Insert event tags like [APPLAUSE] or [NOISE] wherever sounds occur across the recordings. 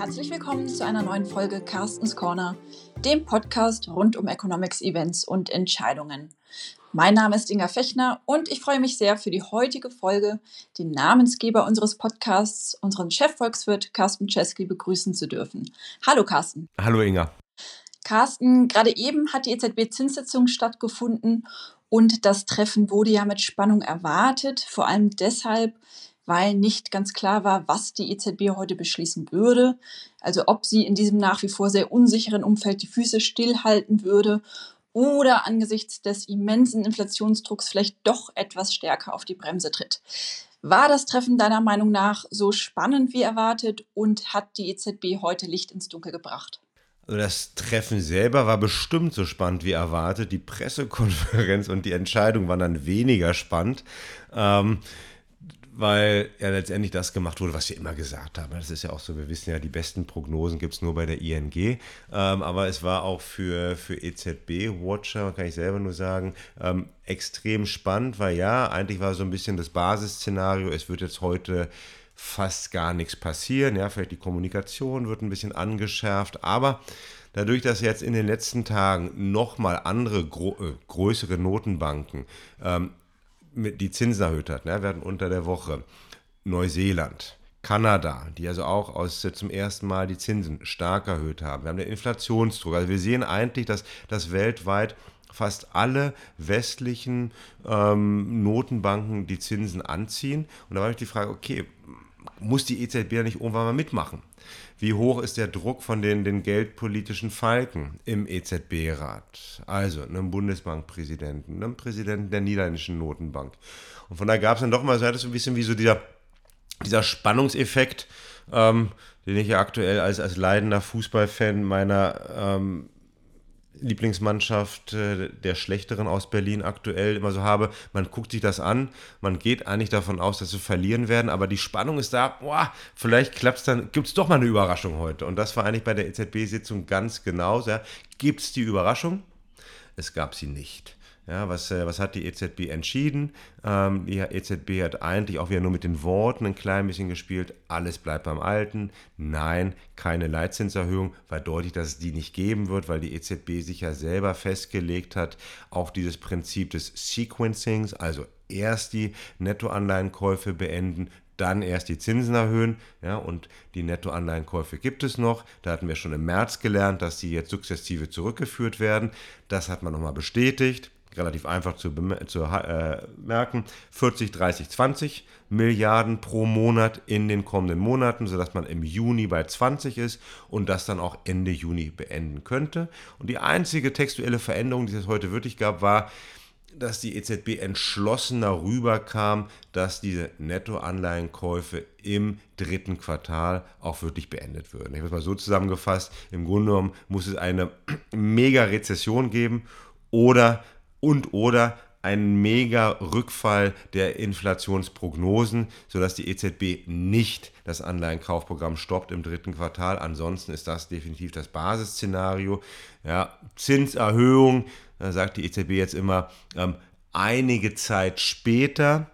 Herzlich willkommen zu einer neuen Folge Carstens Corner, dem Podcast rund um Economics Events und Entscheidungen. Mein Name ist Inga Fechner und ich freue mich sehr für die heutige Folge, den Namensgeber unseres Podcasts, unseren Chefvolkswirt Carsten Czeski, begrüßen zu dürfen. Hallo Carsten. Hallo Inga. Carsten, gerade eben hat die EZB-Zinssitzung stattgefunden und das Treffen wurde ja mit Spannung erwartet, vor allem deshalb, weil nicht ganz klar war, was die EZB heute beschließen würde. Also ob sie in diesem nach wie vor sehr unsicheren Umfeld die Füße stillhalten würde oder angesichts des immensen Inflationsdrucks vielleicht doch etwas stärker auf die Bremse tritt. War das Treffen deiner Meinung nach so spannend wie erwartet und hat die EZB heute Licht ins Dunkel gebracht? Also das Treffen selber war bestimmt so spannend wie erwartet. Die Pressekonferenz und die Entscheidung waren dann weniger spannend. Ähm, weil ja letztendlich das gemacht wurde, was wir immer gesagt haben. Das ist ja auch so, wir wissen ja, die besten Prognosen gibt es nur bei der ING. Ähm, aber es war auch für, für EZB-Watcher, kann ich selber nur sagen, ähm, extrem spannend, weil ja, eigentlich war so ein bisschen das Basisszenario, es wird jetzt heute fast gar nichts passieren. Ja, vielleicht die Kommunikation wird ein bisschen angeschärft, aber dadurch, dass jetzt in den letzten Tagen nochmal andere gro äh, größere Notenbanken ähm, die Zinsen erhöht hat. Ne? Wir hatten unter der Woche Neuseeland, Kanada, die also auch aus, äh, zum ersten Mal die Zinsen stark erhöht haben. Wir haben den Inflationsdruck. Also wir sehen eigentlich, dass, dass weltweit fast alle westlichen ähm, Notenbanken die Zinsen anziehen. Und da war ich die Frage, okay, muss die EZB ja nicht irgendwann mal mitmachen? Wie hoch ist der Druck von den, den geldpolitischen Falken im EZB-Rat? Also einem Bundesbankpräsidenten, einem Präsidenten der niederländischen Notenbank. Und von daher gab es dann doch mal so, ein bisschen wie so dieser, dieser Spannungseffekt, ähm, den ich ja aktuell als, als leidender Fußballfan meiner ähm, Lieblingsmannschaft äh, der schlechteren aus Berlin aktuell immer so habe. Man guckt sich das an, man geht eigentlich davon aus, dass sie verlieren werden, aber die Spannung ist da, boah, vielleicht klappt es dann, gibt es doch mal eine Überraschung heute. Und das war eigentlich bei der EZB-Sitzung ganz genau. Ja. Gibt es die Überraschung? Es gab sie nicht. Ja, was, äh, was hat die EZB entschieden? Ähm, die EZB hat eigentlich auch wieder nur mit den Worten ein klein bisschen gespielt. Alles bleibt beim Alten. Nein, keine Leitzinserhöhung. War deutlich, dass es die nicht geben wird, weil die EZB sich ja selber festgelegt hat auf dieses Prinzip des Sequencings, also erst die Nettoanleihenkäufe beenden, dann erst die Zinsen erhöhen. Ja, und die Nettoanleihenkäufe gibt es noch. Da hatten wir schon im März gelernt, dass die jetzt sukzessive zurückgeführt werden. Das hat man nochmal bestätigt relativ einfach zu, zu äh, merken, 40, 30, 20 Milliarden pro Monat in den kommenden Monaten, sodass man im Juni bei 20 ist und das dann auch Ende Juni beenden könnte. Und die einzige textuelle Veränderung, die es heute wirklich gab, war, dass die EZB entschlossener rüberkam, dass diese Nettoanleihenkäufe im dritten Quartal auch wirklich beendet würden. Ich habe es mal so zusammengefasst, im Grunde genommen muss es eine [CLEARS THROAT] Mega-Rezession geben oder und oder einen mega Rückfall der Inflationsprognosen, sodass die EZB nicht das Anleihenkaufprogramm stoppt im dritten Quartal. Ansonsten ist das definitiv das Basisszenario. Ja, Zinserhöhung, da sagt die EZB jetzt immer, ähm, einige Zeit später.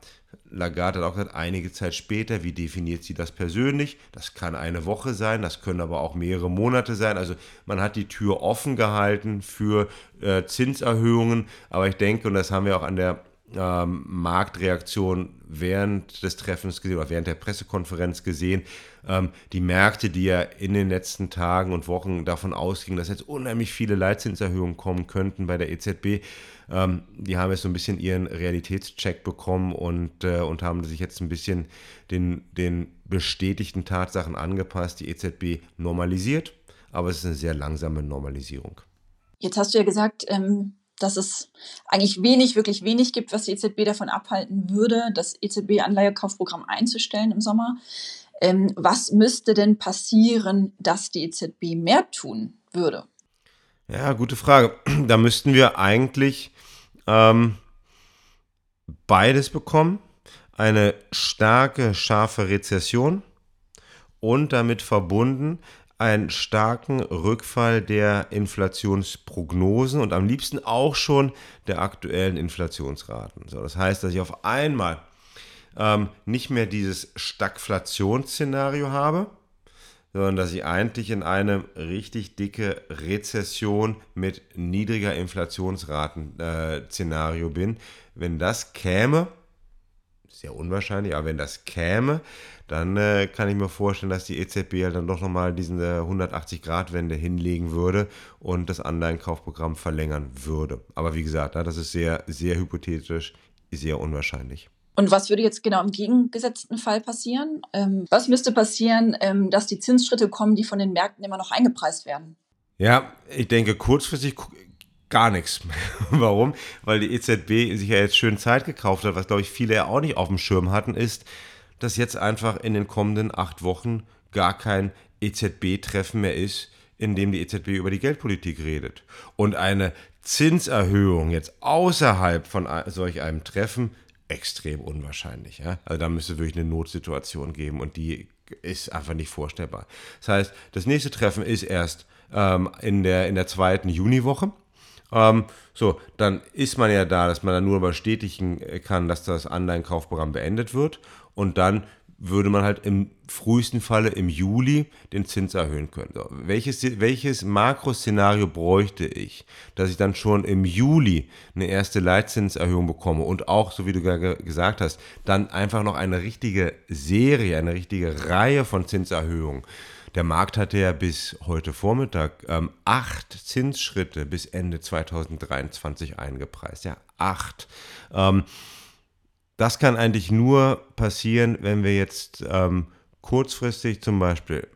Lagarde hat auch gesagt, einige Zeit später, wie definiert sie das persönlich? Das kann eine Woche sein, das können aber auch mehrere Monate sein. Also man hat die Tür offen gehalten für äh, Zinserhöhungen, aber ich denke, und das haben wir auch an der ähm, Marktreaktion während des Treffens gesehen oder während der Pressekonferenz gesehen. Ähm, die Märkte, die ja in den letzten Tagen und Wochen davon ausgingen, dass jetzt unheimlich viele Leitzinserhöhungen kommen könnten bei der EZB, ähm, die haben jetzt so ein bisschen ihren Realitätscheck bekommen und, äh, und haben sich jetzt ein bisschen den, den bestätigten Tatsachen angepasst. Die EZB normalisiert, aber es ist eine sehr langsame Normalisierung. Jetzt hast du ja gesagt, ähm, dass es eigentlich wenig, wirklich wenig gibt, was die EZB davon abhalten würde, das EZB-Anleihekaufprogramm einzustellen im Sommer. Ähm, was müsste denn passieren, dass die EZB mehr tun würde? Ja, gute Frage. [CLEARS THROAT] Da müssten wir eigentlich ähm, beides bekommen. Eine starke, scharfe Rezession und damit verbunden einen starken Rückfall der Inflationsprognosen und am liebsten auch schon der aktuellen Inflationsraten. So, das heißt, dass ich auf einmal ähm, nicht mehr dieses Stagflationsszenario habe, sondern dass ich eigentlich in eine richtig dicke Rezession mit niedriger Inflationsraten-Szenario äh, bin. Wenn das käme, sehr unwahrscheinlich, aber wenn das käme, dann äh, kann ich mir vorstellen, dass die EZB halt dann doch nochmal diese 180-Grad-Wende hinlegen würde und das Anleihenkaufprogramm verlängern würde. Aber wie gesagt, das ist sehr, sehr hypothetisch, sehr unwahrscheinlich. Und was würde jetzt genau im gegengesetzten Fall passieren? Ähm, was müsste passieren, ähm, dass die Zinsschritte kommen, die von den Märkten immer noch eingepreist werden? Ja, ich denke kurzfristig gar nichts. [LAUGHS] Warum? Weil die EZB sich ja jetzt schön Zeit gekauft hat, was glaube ich viele ja auch nicht auf dem Schirm hatten, ist, dass jetzt einfach in den kommenden acht Wochen gar kein EZB-Treffen mehr ist, in dem die EZB über die Geldpolitik redet. Und eine Zinserhöhung jetzt außerhalb von solch einem Treffen extrem unwahrscheinlich. Ja? Also da müsste wirklich eine Notsituation geben und die ist einfach nicht vorstellbar. Das heißt, das nächste Treffen ist erst ähm, in, der, in der zweiten Juniwoche. Ähm, so, dann ist man ja da, dass man dann nur bestätigen kann, dass das Anleihenkaufprogramm beendet wird. Und dann würde man halt im frühesten Falle im Juli den Zins erhöhen können. So, welches, welches Makroszenario bräuchte ich, dass ich dann schon im Juli eine erste Leitzinserhöhung bekomme und auch, so wie du gesagt hast, dann einfach noch eine richtige Serie, eine richtige Reihe von Zinserhöhungen. Der Markt hatte ja bis heute Vormittag ähm, acht Zinsschritte bis Ende 2023 eingepreist. Ja, acht. Ähm, das kann eigentlich nur passieren, wenn wir jetzt ähm, kurzfristig zum Beispiel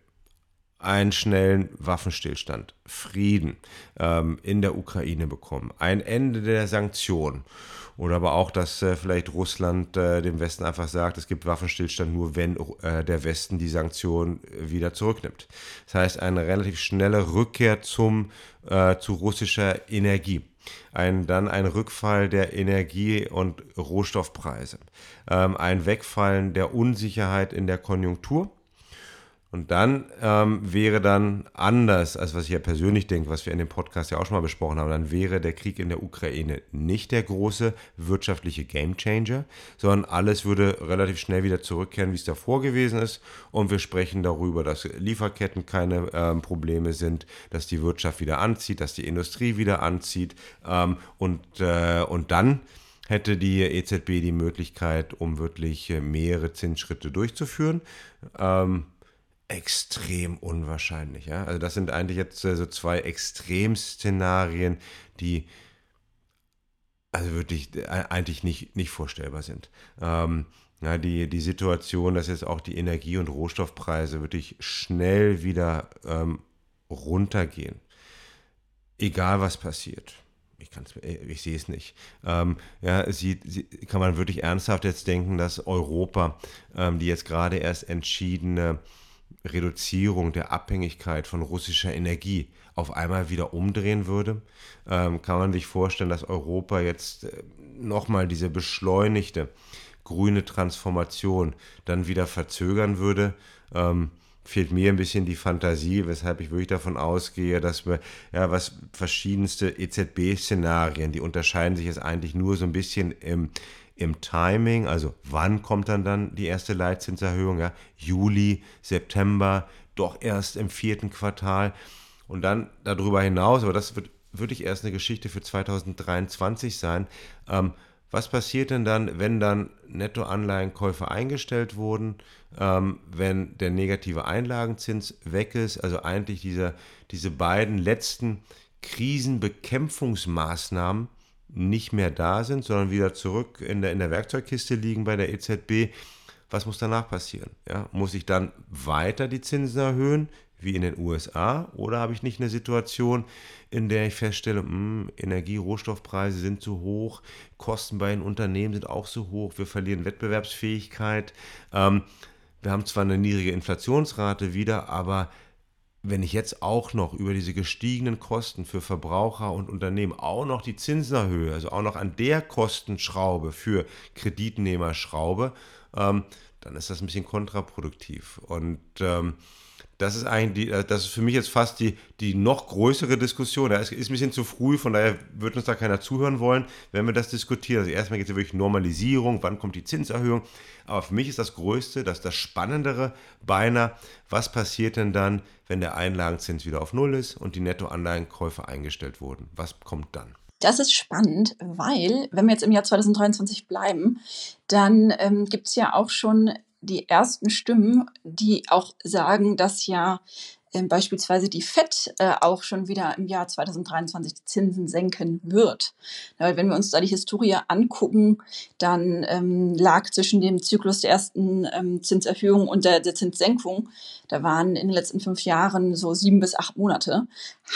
einen schnellen Waffenstillstand, Frieden ähm, in der Ukraine bekommen, ein Ende der Sanktionen. Oder aber auch, dass äh, vielleicht Russland äh, dem Westen einfach sagt, es gibt Waffenstillstand nur, wenn äh, der Westen die Sanktionen äh, wieder zurücknimmt. Das heißt, eine relativ schnelle Rückkehr zum, äh, zu russischer Energie ein, dann ein Rückfall der Energie- und Rohstoffpreise, ähm, ein Wegfallen der Unsicherheit in der Konjunktur. Und dann ähm, wäre dann anders, als was ich ja persönlich denke, was wir in dem Podcast ja auch schon mal besprochen haben, dann wäre der Krieg in der Ukraine nicht der große wirtschaftliche Gamechanger, sondern alles würde relativ schnell wieder zurückkehren, wie es davor gewesen ist. Und wir sprechen darüber, dass Lieferketten keine ähm, Probleme sind, dass die Wirtschaft wieder anzieht, dass die Industrie wieder anzieht. Ähm, und, äh, und dann hätte die EZB die Möglichkeit, um wirklich äh, mehrere Zinsschritte durchzuführen. Ähm, extrem unwahrscheinlich. Ja? Also das sind eigentlich jetzt so zwei Extremszenarien, die also wirklich äh, eigentlich nicht, nicht vorstellbar sind. Ähm, ja, die, die Situation, dass jetzt auch die Energie- und Rohstoffpreise wirklich schnell wieder ähm, runtergehen. Egal was passiert. Ich, kann's, äh, ich sehe es nicht. Ähm, ja, sie, sie, kann man wirklich ernsthaft jetzt denken, dass Europa, ähm, die jetzt gerade erst entschiedene Reduzierung der Abhängigkeit von russischer Energie auf einmal wieder umdrehen würde, ähm, kann man sich vorstellen, dass Europa jetzt äh, nochmal diese beschleunigte grüne Transformation dann wieder verzögern würde. Ähm, fehlt mir ein bisschen die Fantasie, weshalb ich wirklich davon ausgehe, dass wir, ja, was verschiedenste EZB-Szenarien, die unterscheiden sich jetzt eigentlich nur so ein bisschen im, im Timing, also wann kommt dann dann die erste Leitzinserhöhung, ja, Juli, September, doch erst im vierten Quartal und dann darüber hinaus, aber das wird wirklich erst eine Geschichte für 2023 sein. Ähm, was passiert denn dann, wenn dann Nettoanleihenkäufe eingestellt wurden, ähm, wenn der negative Einlagenzins weg ist, also eigentlich diese, diese beiden letzten Krisenbekämpfungsmaßnahmen, nicht mehr da sind, sondern wieder zurück in der, in der Werkzeugkiste liegen bei der EZB, was muss danach passieren? Ja, muss ich dann weiter die Zinsen erhöhen, wie in den USA, oder habe ich nicht eine Situation, in der ich feststelle, mh, hm, Energie, Rohstoffpreise sind zu hoch, Kosten bei den Unternehmen sind auch zu hoch, wir verlieren Wettbewerbsfähigkeit, ähm, wir haben zwar eine niedrige Inflationsrate wieder, aber wenn ich jetzt auch noch über diese gestiegenen Kosten für Verbraucher und Unternehmen auch noch die Zinsen erhöhe, also auch noch an der Kostenschraube für Kreditnehmer schraube, ähm, dann ist das ein bisschen kontraproduktiv. Und ähm, das ist eigentlich, die, äh, das ist für mich jetzt fast die, die noch größere Diskussion. Da ist, ist ein bisschen zu früh, von daher wird uns da keiner zuhören wollen, wenn wir das diskutieren. Also erstmal geht es ja wirklich Normalisierung, wann kommt die Zinserhöhung. Aber für mich ist das Größte, das das Spannendere beinahe, was passiert denn dann, wenn der Einlagenzins wieder auf Null ist und die Nettoanleihenkäufe eingestellt wurden? Was kommt dann? Das ist spannend, weil, wenn wir jetzt im Jahr 2023 bleiben, dann ähm, gibt es ja auch schon die ersten Stimmen, die auch sagen, dass ja ähm, beispielsweise die FED äh, auch schon wieder im Jahr 2023 die Zinsen senken wird. Ja, wenn wir uns da die Historie angucken, dann ähm, lag zwischen dem Zyklus der ersten ähm, Zinserhöhung und der, der Zinssenkung, da waren in den letzten fünf Jahren so sieben bis acht Monate.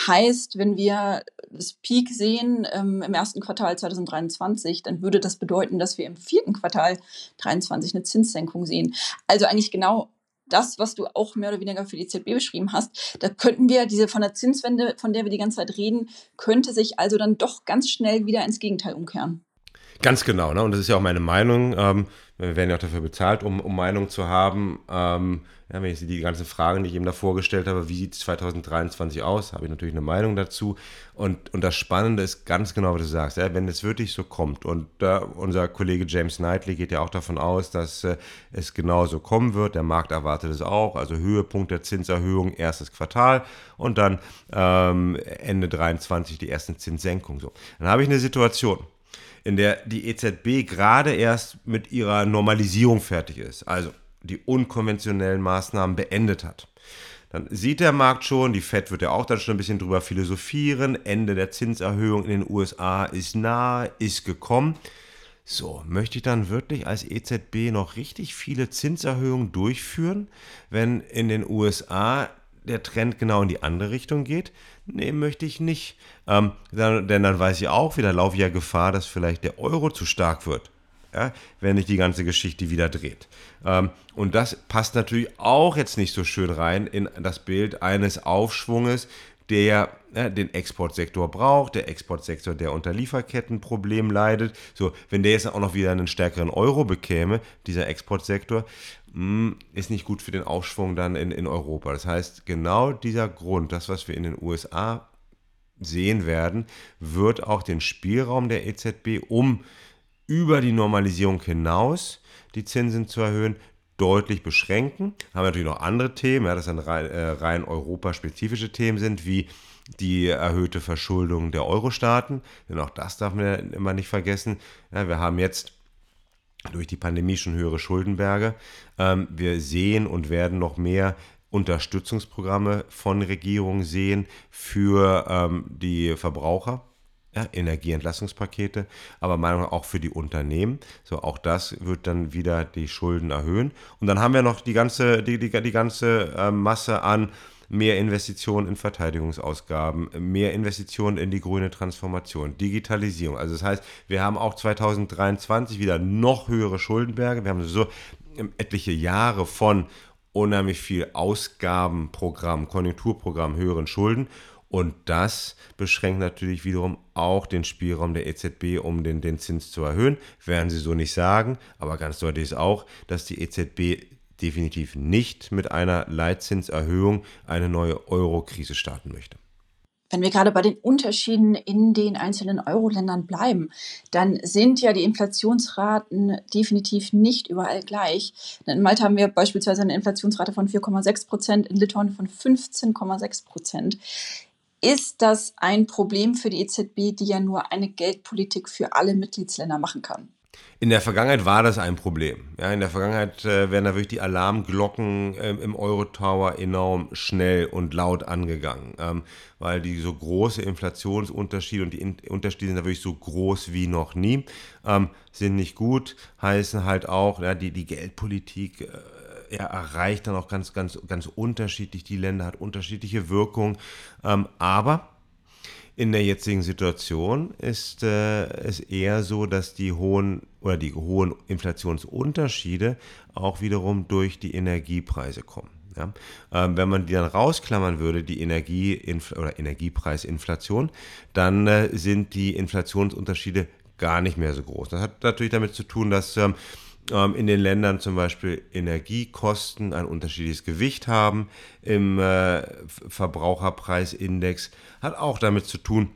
Heißt, wenn wir das Peak sehen ähm, im ersten Quartal 2023, dann würde das bedeuten, dass wir im vierten Quartal 2023 eine Zinssenkung sehen. Also eigentlich genau das, was du auch mehr oder weniger für die EZB beschrieben hast, da könnten wir diese von der Zinswende, von der wir die ganze Zeit reden, könnte sich also dann doch ganz schnell wieder ins Gegenteil umkehren. Ganz genau, ne? und das ist ja auch meine Meinung. Ähm, wir werden ja auch dafür bezahlt, um, um Meinung zu haben. Ähm, ja, wenn ich die ganzen Fragen, die ich eben da vorgestellt habe, wie sieht es 2023 aus, habe ich natürlich eine Meinung dazu. Und, und das Spannende ist ganz genau, was du sagst, ja, wenn es wirklich so kommt. Und äh, unser Kollege James Knightley geht ja auch davon aus, dass äh, es genau so kommen wird. Der Markt erwartet es auch. Also Höhepunkt der Zinserhöhung, erstes Quartal und dann ähm, Ende 23 die ersten Zinssenkungen. So. Dann habe ich eine Situation in der die EZB gerade erst mit ihrer Normalisierung fertig ist, also die unkonventionellen Maßnahmen beendet hat. Dann sieht der Markt schon, die Fed wird ja auch dann schon ein bisschen drüber philosophieren, Ende der Zinserhöhung in den USA ist nahe, ist gekommen. So, möchte ich dann wirklich als EZB noch richtig viele Zinserhöhungen durchführen, wenn in den USA der Trend genau in die andere Richtung geht? Nee, möchte ich nicht. Ähm, dann, denn dann weiß ich auch wieder, laufe ich ja Gefahr, dass vielleicht der Euro zu stark wird. Ja, wenn sich die ganze Geschichte wieder dreht. Ähm, und das passt natürlich auch jetzt nicht so schön rein in das Bild eines Aufschwunges, der ja, den Exportsektor braucht, der Exportsektor, der unter Lieferkettenproblemen leidet. So, wenn der jetzt auch noch wieder einen stärkeren Euro bekäme, dieser Exportsektor, hm, ist nicht gut für den Aufschwung dann in, in Europa. Das heißt, genau dieser Grund, das, was wir in den USA sehen werden, wird auch den Spielraum der EZB, um über die Normalisierung hinaus die Zinsen zu erhöhen, deutlich beschränken. Haben wir natürlich noch andere Themen, ja, das dann rein, äh, rein europaspezifische Themen sind, wie die erhöhte Verschuldung der Euro-Staaten. Denn auch das darf man immer nicht vergessen. Ja, wir haben jetzt durch die Pandemie schon höhere Schuldenberge. Ähm, wir sehen und werden noch mehr Unterstützungsprogramme von Regierungen sehen für ähm, die Verbraucher. Ja, Energieentlastungspakete, aber Meinung auch für die Unternehmen. So, auch das wird dann wieder die Schulden erhöhen. Und dann haben wir noch die ganze, die, die, die ganze äh, Masse an mehr Investitionen in Verteidigungsausgaben, mehr Investitionen in die grüne Transformation, Digitalisierung. Also das heißt, wir haben auch 2023 wieder noch höhere Schuldenberge. Wir haben so etliche Jahre von unheimlich viel Ausgabenprogramm, Konjunkturprogramm, höheren Schulden. Und das beschränkt natürlich wiederum auch den Spielraum der EZB, um den, den Zins zu erhöhen. Werden sie so nicht sagen, aber ganz deutlich ist auch, dass die EZB definitiv nicht mit einer Leitzinserhöhung eine neue Euro-Krise starten möchte. Wenn wir gerade bei den Unterschieden in den einzelnen Euro-Ländern bleiben, dann sind ja die Inflationsraten definitiv nicht überall gleich. In Malta haben wir beispielsweise eine Inflationsrate von 4,6 Prozent, in Litauen von 15,6 Prozent. Ist das ein Problem für die EZB, die ja nur eine Geldpolitik für alle Mitgliedsländer machen kann? In der Vergangenheit war das ein Problem. Ja, in der Vergangenheit äh, werden da wirklich die Alarmglocken äh, im Euro-Tower enorm schnell und laut angegangen, ähm, weil die so große Inflationsunterschiede und die In Unterschiede sind da wirklich so groß wie noch nie, ähm, sind nicht gut, heißen halt auch, ja, die, die Geldpolitik äh, ja, erreicht dann auch ganz, ganz, ganz unterschiedlich, die Länder hat unterschiedliche Wirkungen, ähm, aber in der jetzigen Situation ist äh, es eher so, dass die hohen oder die hohen Inflationsunterschiede auch wiederum durch die Energiepreise kommen. Ja? Ähm, wenn man die dann rausklammern würde, die Energie oder Energiepreisinflation, dann äh, sind die Inflationsunterschiede gar nicht mehr so groß. Das hat natürlich damit zu tun, dass ähm, ähm, in den Ländern zum Beispiel Energiekosten ein unterschiedliches Gewicht haben im äh, Verbraucherpreisindex, hat auch damit zu tun,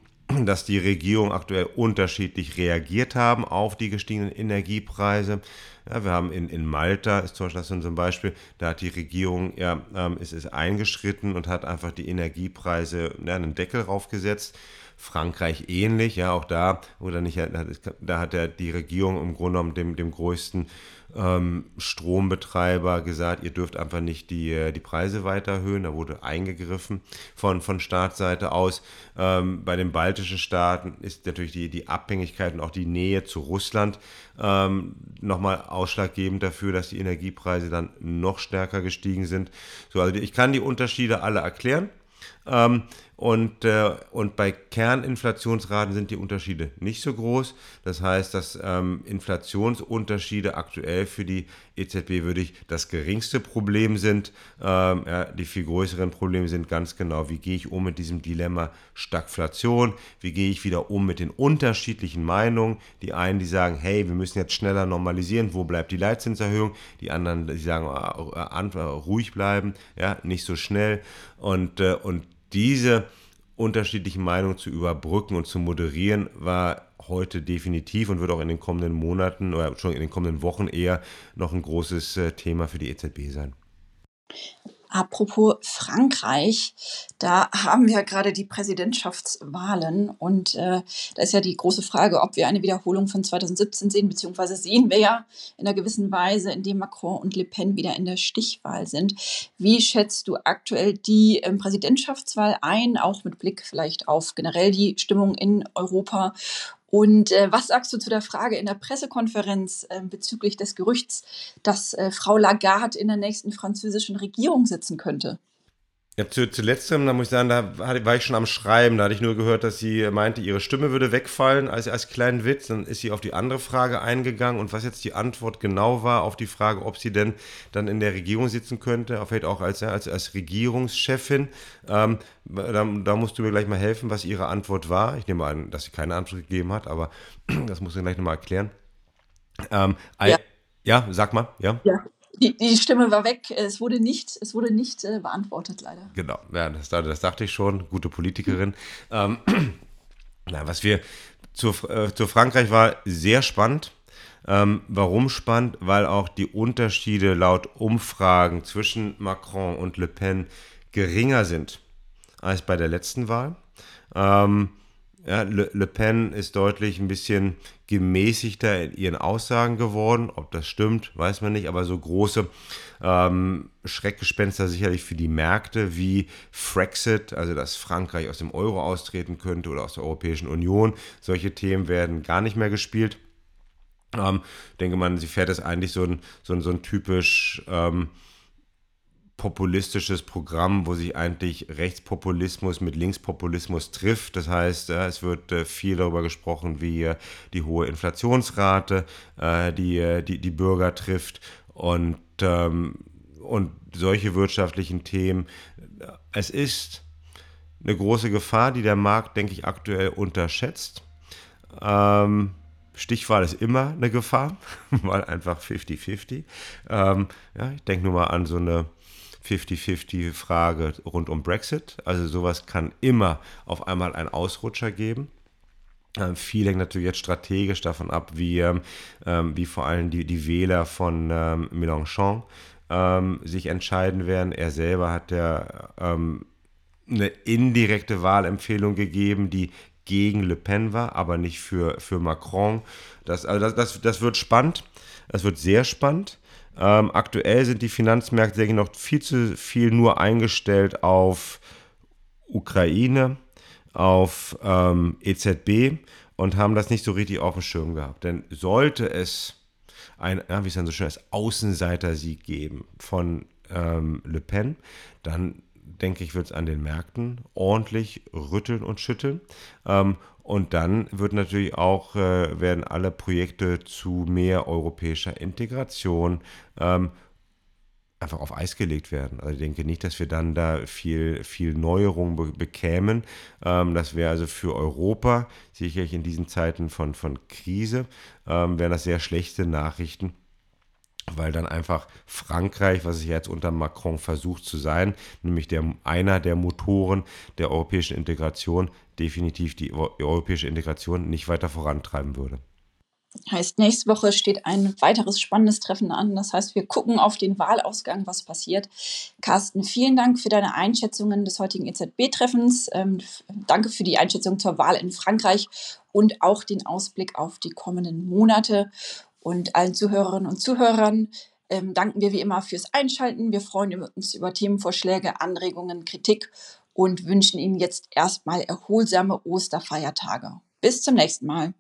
dass die Regierungen aktuell unterschiedlich reagiert haben auf die gestiegenen Energiepreise. Ja, wir haben in, in Malta, ist zum Beispiel ein Beispiel, da hat die Regierung, ja, ähm, ist, ist eingeschritten und hat einfach die Energiepreise ja, einen Deckel raufgesetzt. Frankreich ähnlich, ja, auch da, oder nicht, da hat ja die Regierung im Grunde genommen dem, dem größten ähm, Strombetreiber gesagt, ihr dürft einfach nicht die, äh, die Preise weiter erhöhen. Da wurde eingegriffen von, von Staatsseite aus. Ähm, bei den baltischen Staaten ist natürlich die, die Abhängigkeit und auch die Nähe zu Russland ähm, nochmal ausschlaggebend dafür, dass die Energiepreise dann noch stärker gestiegen sind. So, also ich kann die Unterschiede alle erklären. Ähm, und, äh, und bei Kerninflationsraten sind die Unterschiede nicht so groß. Das heißt, dass ähm, Inflationsunterschiede aktuell für die EZB würde ich das geringste Problem sind. Ähm, ja, die viel größeren Probleme sind ganz genau, wie gehe ich um mit diesem Dilemma Stagflation? Wie gehe ich wieder um mit den unterschiedlichen Meinungen? Die einen, die sagen, hey, wir müssen jetzt schneller normalisieren, wo bleibt die Leitzinserhöhung? Die anderen, die sagen, äh, äh, ruhig bleiben, ja, nicht so schnell. Und, äh, und diese unterschiedlichen Meinungen zu überbrücken und zu moderieren, war heute definitiv und wird auch in den kommenden Monaten oder schon in den kommenden Wochen eher noch ein großes äh, Thema für die EZB sein. Apropos Frankreich, da haben wir gerade die Präsidentschaftswahlen und äh, da ist ja die große Frage, ob wir eine Wiederholung von 2017 sehen, beziehungsweise sehen wir ja in einer gewissen Weise, indem Macron und Le Pen wieder in der Stichwahl sind. Wie schätzt du aktuell die ähm, Präsidentschaftswahl ein, auch mit Blick vielleicht auf generell die Stimmung in Europa und äh, was sagst du zu der Frage in der Pressekonferenz äh, bezüglich des Gerüchts, dass äh, Frau Lagarde in der nächsten französischen Regierung sitzen könnte? Ja, zu, zu letzterem, da muss ich sagen, da war ich schon am Schreiben. Da hatte ich nur gehört, dass sie meinte, ihre Stimme würde wegfallen als, als kleinen Witz. Dann ist sie auf die andere Frage eingegangen und was jetzt die Antwort genau war auf die Frage, ob sie denn dann in der Regierung sitzen könnte, vielleicht auch als, als, als Regierungschefin. Ähm, da, da, musst du mir gleich mal helfen, was ihre Antwort war. Ich nehme an, dass sie keine Antwort gegeben hat, aber [CLEARS THROAT] das musst du gleich nochmal erklären. Ähm, ja. ja, sag mal, ja. Ja, die, die, Stimme war weg. Es wurde nicht, es wurde nicht äh, beantwortet, leider. Genau, ja, das, das, dachte ich schon. Gute Politikerin. Ähm, [CLEARS THROAT] na, was wir zu, äh, zu Frankreich war sehr spannend. Ähm, warum spannend? Weil auch die Unterschiede laut Umfragen zwischen Macron und Le Pen geringer sind als bei der letzten Wahl. Ähm, ja, Le, Le, Pen ist deutlich ein bisschen gemäßigter in ihren Aussagen geworden. Ob das stimmt, weiß man nicht, aber so große ähm, Schreckgespenster sicherlich für die Märkte wie Frexit, also dass Frankreich aus dem Euro austreten könnte oder aus der Europäischen Union. Solche Themen werden gar nicht mehr gespielt. Ähm, denke man, sie fährt es eigentlich so ein, so ein, so ein typisch ähm, populistisches Programm, wo sich eigentlich Rechtspopulismus mit Linkspopulismus trifft. Das heißt, es wird äh, viel darüber gesprochen, wie äh, die hohe Inflationsrate äh, die, die, die Bürger trifft und, ähm, und solche wirtschaftlichen Themen. Es ist eine große Gefahr, die der Markt, denke ich, aktuell unterschätzt. Ähm, Stichwahl ist immer eine Gefahr, [LAUGHS] weil einfach 50-50. Ähm, ja, ich denke nur mal an so eine 50-50-Frage rund um Brexit. Also sowas kann immer auf einmal einen Ausrutscher geben. Ähm, viel hängt natürlich jetzt strategisch davon ab, wie, ähm, wie vor allem die, die Wähler von ähm, Mélenchon sich entscheiden werden. Er selber hat ja eine indirekte Wahlempfehlung gegeben, die gegen Le Pen war, aber nicht für, für Macron. Das, also das, das, das wird spannend. Das wird sehr spannend. Ähm, aktuell sind die Finanzmärkte, denke ich, noch viel zu viel nur eingestellt auf Ukraine, auf ähm, EZB und haben das nicht so richtig auf dem Schirm gehabt. Denn sollte es ein, wie es dann so schön ist, Außenseiter-Sieg geben von ähm, Le Pen, dann denke ich, wird es an den Märkten ordentlich rütteln und schütteln. Ähm, und dann wird natürlich auch, äh, werden alle Projekte zu mehr europäischer Integration ähm, einfach auf Eis gelegt werden. Also ich denke nicht, dass wir dann da viel, viel Neuerung be bekämen. Ähm, das wäre also für Europa sicherlich in diesen Zeiten von, von Krise, ähm, wären das sehr schlechte Nachrichten weil dann einfach Frankreich, was es jetzt unter Macron versucht zu sein, nämlich der, einer der Motoren der europäischen Integration, definitiv die europäische Integration nicht weiter vorantreiben würde. Heißt, nächste Woche steht ein weiteres spannendes Treffen an. Das heißt, wir gucken auf den Wahlausgang, was passiert. Carsten, vielen Dank für deine Einschätzungen des heutigen EZB-Treffens. Ähm, danke für die Einschätzung zur Wahl in Frankreich und auch den Ausblick auf die kommenden Monate. Und allen Zuhörerinnen und Zuhörern ähm, danken wir wie immer fürs Einschalten. Wir freuen uns über Themenvorschläge, Anregungen, Kritik und wünschen Ihnen jetzt erstmal erholsame Osterfeiertage. Bis zum nächsten Mal.